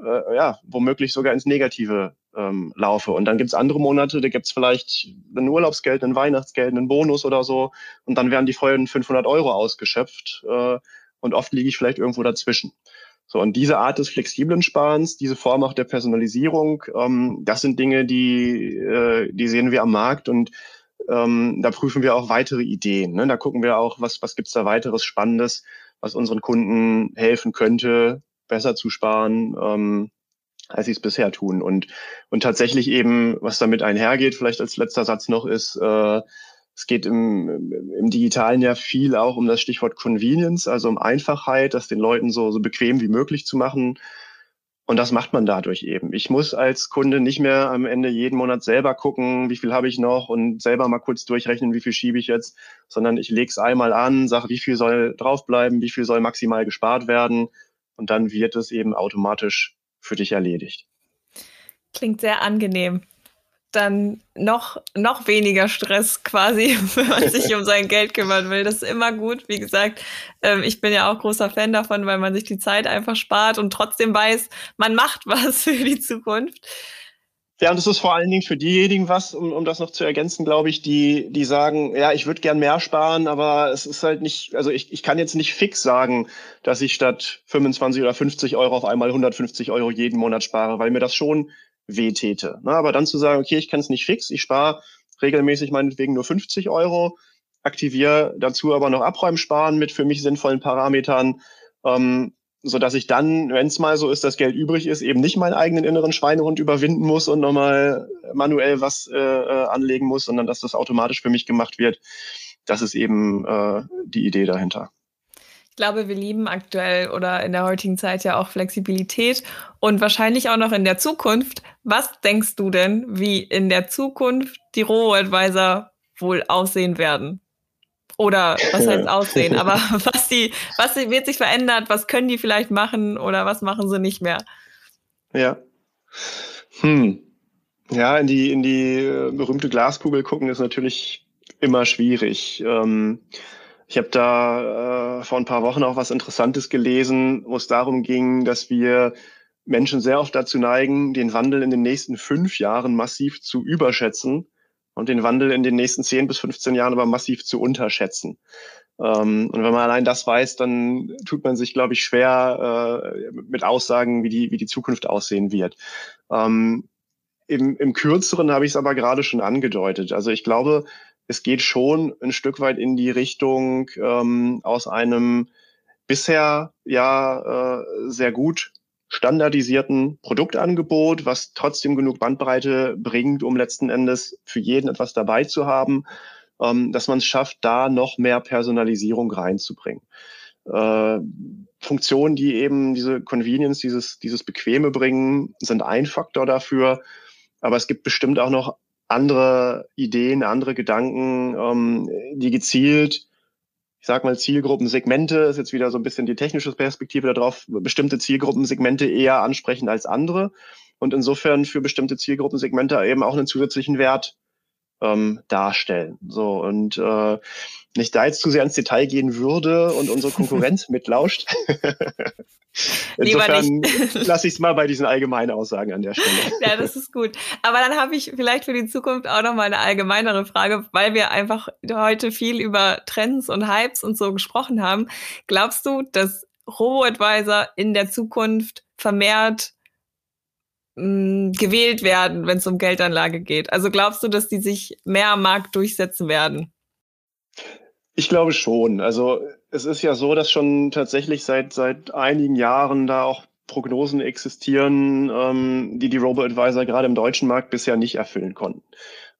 äh, ja womöglich sogar ins Negative ähm, laufe. Und dann gibt's andere Monate, da gibt's vielleicht ein Urlaubsgeld, ein Weihnachtsgeld, einen Bonus oder so. Und dann werden die vollen 500 Euro ausgeschöpft. Äh, und oft liege ich vielleicht irgendwo dazwischen. So, und diese Art des flexiblen Sparens, diese Form auch der Personalisierung, ähm, das sind Dinge, die, äh, die sehen wir am Markt und ähm, da prüfen wir auch weitere Ideen. Ne? Da gucken wir auch, was, was gibt's da weiteres Spannendes, was unseren Kunden helfen könnte, besser zu sparen. Ähm, als sie es bisher tun. Und, und tatsächlich eben, was damit einhergeht, vielleicht als letzter Satz noch, ist, äh, es geht im, im Digitalen ja viel auch um das Stichwort Convenience, also um Einfachheit, das den Leuten so, so bequem wie möglich zu machen. Und das macht man dadurch eben. Ich muss als Kunde nicht mehr am Ende jeden Monat selber gucken, wie viel habe ich noch und selber mal kurz durchrechnen, wie viel schiebe ich jetzt, sondern ich lege es einmal an, sage, wie viel soll draufbleiben, wie viel soll maximal gespart werden und dann wird es eben automatisch für dich erledigt. Klingt sehr angenehm. Dann noch, noch weniger Stress quasi, [LAUGHS] wenn man sich um sein Geld kümmern will. Das ist immer gut. Wie gesagt, ähm, ich bin ja auch großer Fan davon, weil man sich die Zeit einfach spart und trotzdem weiß, man macht [LAUGHS] was für die Zukunft. Ja, und das ist vor allen Dingen für diejenigen was, um, um das noch zu ergänzen, glaube ich, die, die sagen, ja, ich würde gern mehr sparen, aber es ist halt nicht, also ich, ich kann jetzt nicht fix sagen, dass ich statt 25 oder 50 Euro auf einmal 150 Euro jeden Monat spare, weil mir das schon wehtäte. Na, aber dann zu sagen, okay, ich kann es nicht fix, ich spare regelmäßig meinetwegen nur 50 Euro, aktiviere dazu aber noch Abräumen sparen mit für mich sinnvollen Parametern, ähm, so dass ich dann, wenn es mal so ist, dass Geld übrig ist, eben nicht meinen eigenen inneren Schweinehund überwinden muss und nochmal manuell was äh, äh, anlegen muss, sondern dass das automatisch für mich gemacht wird. Das ist eben äh, die Idee dahinter. Ich glaube, wir lieben aktuell oder in der heutigen Zeit ja auch Flexibilität und wahrscheinlich auch noch in der Zukunft. Was denkst du denn, wie in der Zukunft die Robo-Advisor wohl aussehen werden? Oder was heißt aussehen? Aber [LAUGHS] was die, was wird sich verändert? Was können die vielleicht machen oder was machen sie nicht mehr? Ja. Hm. Ja, in die, in die äh, berühmte Glaskugel gucken ist natürlich immer schwierig. Ähm, ich habe da äh, vor ein paar Wochen auch was Interessantes gelesen, wo es darum ging, dass wir Menschen sehr oft dazu neigen, den Wandel in den nächsten fünf Jahren massiv zu überschätzen und den Wandel in den nächsten 10 bis 15 Jahren aber massiv zu unterschätzen. Ähm, und wenn man allein das weiß, dann tut man sich, glaube ich, schwer äh, mit Aussagen, wie die, wie die Zukunft aussehen wird. Ähm, im, Im Kürzeren habe ich es aber gerade schon angedeutet. Also ich glaube, es geht schon ein Stück weit in die Richtung ähm, aus einem bisher ja äh, sehr gut standardisierten Produktangebot, was trotzdem genug Bandbreite bringt, um letzten Endes für jeden etwas dabei zu haben, ähm, dass man es schafft, da noch mehr Personalisierung reinzubringen. Äh, Funktionen, die eben diese Convenience, dieses, dieses Bequeme bringen, sind ein Faktor dafür. Aber es gibt bestimmt auch noch andere Ideen, andere Gedanken, ähm, die gezielt, ich sag mal, Zielgruppensegmente, ist jetzt wieder so ein bisschen die technische Perspektive darauf, bestimmte Zielgruppensegmente eher ansprechen als andere und insofern für bestimmte Zielgruppensegmente eben auch einen zusätzlichen Wert ähm, darstellen. So und äh, nicht da jetzt zu sehr ins Detail gehen würde und unsere Konkurrenz [LAUGHS] mitlauscht. Insofern [LAUGHS] lasse ich es mal bei diesen allgemeinen Aussagen an der Stelle. Ja, das ist gut. Aber dann habe ich vielleicht für die Zukunft auch noch mal eine allgemeinere Frage, weil wir einfach heute viel über Trends und Hypes und so gesprochen haben. Glaubst du, dass Robo-Advisor in der Zukunft vermehrt mh, gewählt werden, wenn es um Geldanlage geht? Also glaubst du, dass die sich mehr am Markt durchsetzen werden? Ich glaube schon. Also es ist ja so, dass schon tatsächlich seit seit einigen Jahren da auch Prognosen existieren, ähm, die die Robo-Advisor gerade im deutschen Markt bisher nicht erfüllen konnten.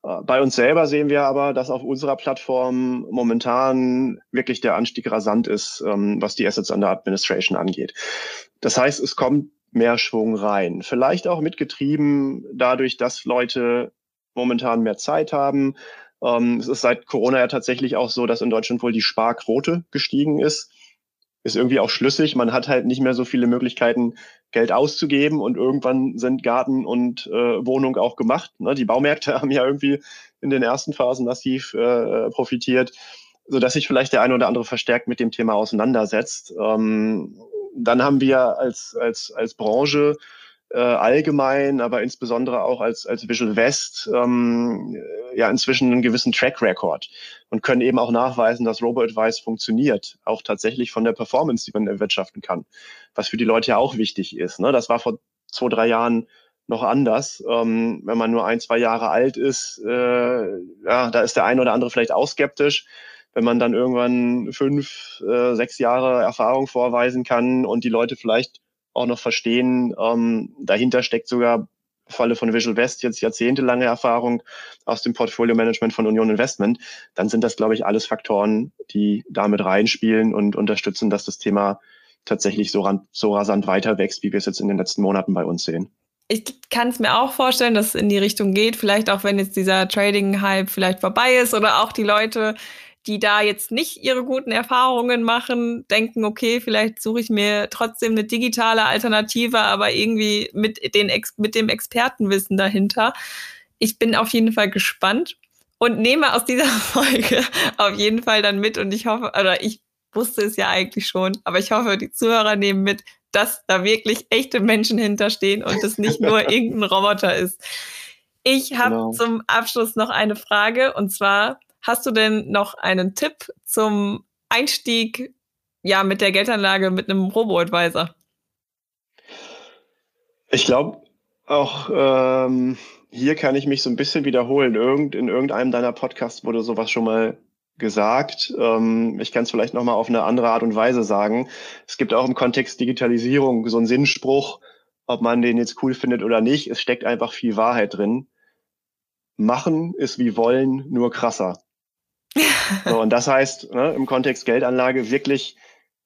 Äh, bei uns selber sehen wir aber, dass auf unserer Plattform momentan wirklich der Anstieg rasant ist, ähm, was die Assets under Administration angeht. Das heißt, es kommt mehr Schwung rein. Vielleicht auch mitgetrieben dadurch, dass Leute momentan mehr Zeit haben, ähm, es ist seit Corona ja tatsächlich auch so, dass in Deutschland wohl die Sparquote gestiegen ist. Ist irgendwie auch schlüssig. Man hat halt nicht mehr so viele Möglichkeiten, Geld auszugeben und irgendwann sind Garten und äh, Wohnung auch gemacht. Ne? Die Baumärkte [LAUGHS] haben ja irgendwie in den ersten Phasen massiv äh, profitiert, so dass sich vielleicht der eine oder andere verstärkt mit dem Thema auseinandersetzt. Ähm, dann haben wir als, als, als Branche äh, allgemein, aber insbesondere auch als, als Visual West ähm, ja inzwischen einen gewissen Track Record und können eben auch nachweisen, dass Robo-Advice funktioniert, auch tatsächlich von der Performance, die man erwirtschaften kann, was für die Leute ja auch wichtig ist. Ne? Das war vor zwei, drei Jahren noch anders. Ähm, wenn man nur ein, zwei Jahre alt ist, äh, ja, da ist der eine oder andere vielleicht auch skeptisch. Wenn man dann irgendwann fünf, äh, sechs Jahre Erfahrung vorweisen kann und die Leute vielleicht auch noch verstehen. Ähm, dahinter steckt sogar Falle von Visual West jetzt jahrzehntelange Erfahrung aus dem Portfolio Management von Union Investment. Dann sind das, glaube ich, alles Faktoren, die damit reinspielen und unterstützen, dass das Thema tatsächlich so, ran, so rasant weiter wächst, wie wir es jetzt in den letzten Monaten bei uns sehen. Ich kann es mir auch vorstellen, dass es in die Richtung geht, vielleicht auch wenn jetzt dieser Trading-Hype vielleicht vorbei ist oder auch die Leute die da jetzt nicht ihre guten Erfahrungen machen, denken, okay, vielleicht suche ich mir trotzdem eine digitale Alternative, aber irgendwie mit, den, mit dem Expertenwissen dahinter. Ich bin auf jeden Fall gespannt und nehme aus dieser [LAUGHS] Folge auf jeden Fall dann mit und ich hoffe, oder ich wusste es ja eigentlich schon, aber ich hoffe, die Zuhörer nehmen mit, dass da wirklich echte Menschen hinterstehen und es nicht nur [LAUGHS] irgendein Roboter ist. Ich habe genau. zum Abschluss noch eine Frage und zwar, Hast du denn noch einen Tipp zum Einstieg ja mit der Geldanlage mit einem Robo-Advisor? Ich glaube, auch ähm, hier kann ich mich so ein bisschen wiederholen. Irgend, in irgendeinem deiner Podcasts wurde sowas schon mal gesagt. Ähm, ich kann es vielleicht nochmal auf eine andere Art und Weise sagen. Es gibt auch im Kontext Digitalisierung so einen Sinnspruch, ob man den jetzt cool findet oder nicht. Es steckt einfach viel Wahrheit drin. Machen ist wie wollen, nur krasser. [LAUGHS] So, und das heißt, ne, im Kontext Geldanlage wirklich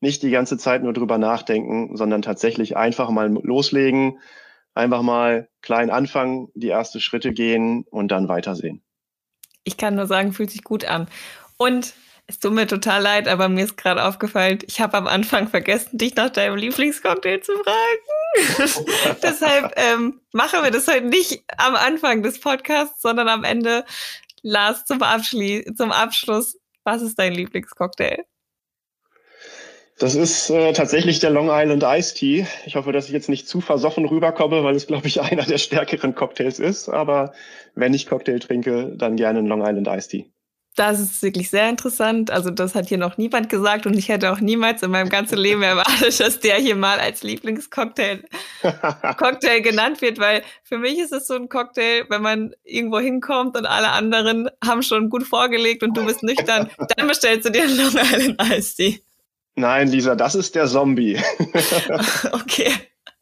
nicht die ganze Zeit nur drüber nachdenken, sondern tatsächlich einfach mal loslegen, einfach mal klein anfangen, die ersten Schritte gehen und dann weitersehen. Ich kann nur sagen, fühlt sich gut an. Und es tut mir total leid, aber mir ist gerade aufgefallen, ich habe am Anfang vergessen, dich nach deinem Lieblingscocktail zu fragen. [LAUGHS] Deshalb ähm, machen wir das heute nicht am Anfang des Podcasts, sondern am Ende Lars, zum, Abschli zum Abschluss, was ist dein Lieblingscocktail? Das ist äh, tatsächlich der Long Island Iced Tea. Ich hoffe, dass ich jetzt nicht zu versoffen rüberkomme, weil es, glaube ich, [LAUGHS] einer der stärkeren Cocktails ist. Aber wenn ich Cocktail trinke, dann gerne einen Long Island Iced Tea. Das ist wirklich sehr interessant. Also das hat hier noch niemand gesagt und ich hätte auch niemals in meinem ganzen Leben erwartet, [LAUGHS] dass der hier mal als Lieblingscocktail [LAUGHS] Cocktail genannt wird, weil für mich ist es so ein Cocktail, wenn man irgendwo hinkommt und alle anderen haben schon gut vorgelegt und du bist nüchtern, [LAUGHS] dann bestellst du dir einen Long Island Ice Tea. Nein, Lisa, das ist der Zombie. okay.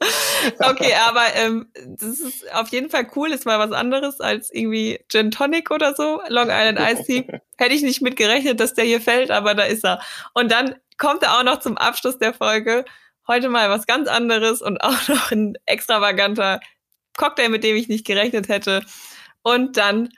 [LAUGHS] Okay, aber ähm, das ist auf jeden Fall cool, ist mal was anderes als irgendwie Gin Tonic oder so. Long Island Ice Tea. [LAUGHS] Hätte ich nicht mit gerechnet, dass der hier fällt, aber da ist er. Und dann kommt er auch noch zum Abschluss der Folge. Heute mal was ganz anderes und [LAUGHS] auch noch ein extravaganter Cocktail, mit dem ich nicht gerechnet hätte. Und dann,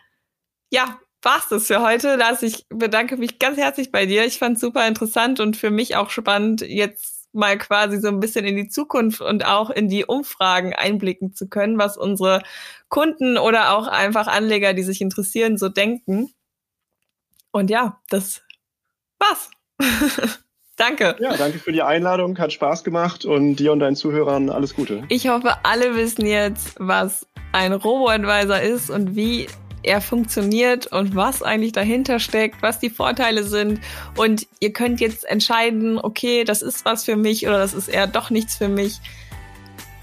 ja, war's das für heute. Lars, ich bedanke mich ganz herzlich bei dir. Ich fand super interessant und für mich auch spannend, jetzt mal quasi so ein bisschen in die Zukunft und auch in die Umfragen einblicken zu können, was unsere Kunden oder auch einfach Anleger, die sich interessieren, so denken. Und ja, das war's. [LAUGHS] danke. Ja, danke für die Einladung. Hat Spaß gemacht und dir und deinen Zuhörern alles Gute. Ich hoffe, alle wissen jetzt, was ein Robo-Advisor ist und wie er funktioniert und was eigentlich dahinter steckt, was die Vorteile sind. Und ihr könnt jetzt entscheiden, okay, das ist was für mich oder das ist eher doch nichts für mich.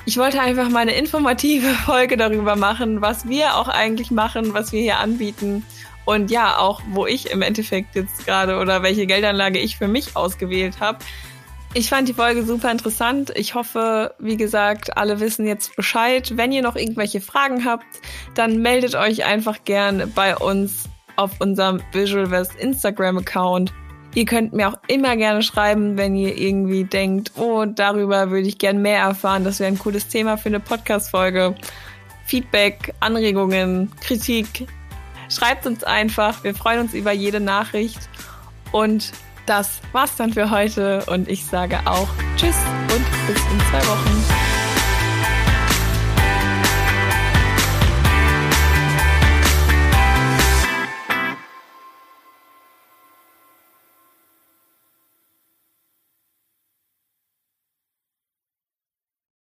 Ich wollte einfach mal eine informative [LAUGHS] Folge darüber machen, was wir auch eigentlich machen, was wir hier anbieten. Und ja, auch wo ich im Endeffekt jetzt gerade oder welche Geldanlage ich für mich ausgewählt habe. Ich fand die Folge super interessant. Ich hoffe, wie gesagt, alle wissen jetzt Bescheid. Wenn ihr noch irgendwelche Fragen habt, dann meldet euch einfach gern bei uns auf unserem Visual West Instagram Account. Ihr könnt mir auch immer gerne schreiben, wenn ihr irgendwie denkt, oh, darüber würde ich gern mehr erfahren. Das wäre ein cooles Thema für eine Podcast-Folge. Feedback, Anregungen, Kritik. Schreibt uns einfach. Wir freuen uns über jede Nachricht. Und das war's dann für heute und ich sage auch Tschüss und bis in zwei Wochen.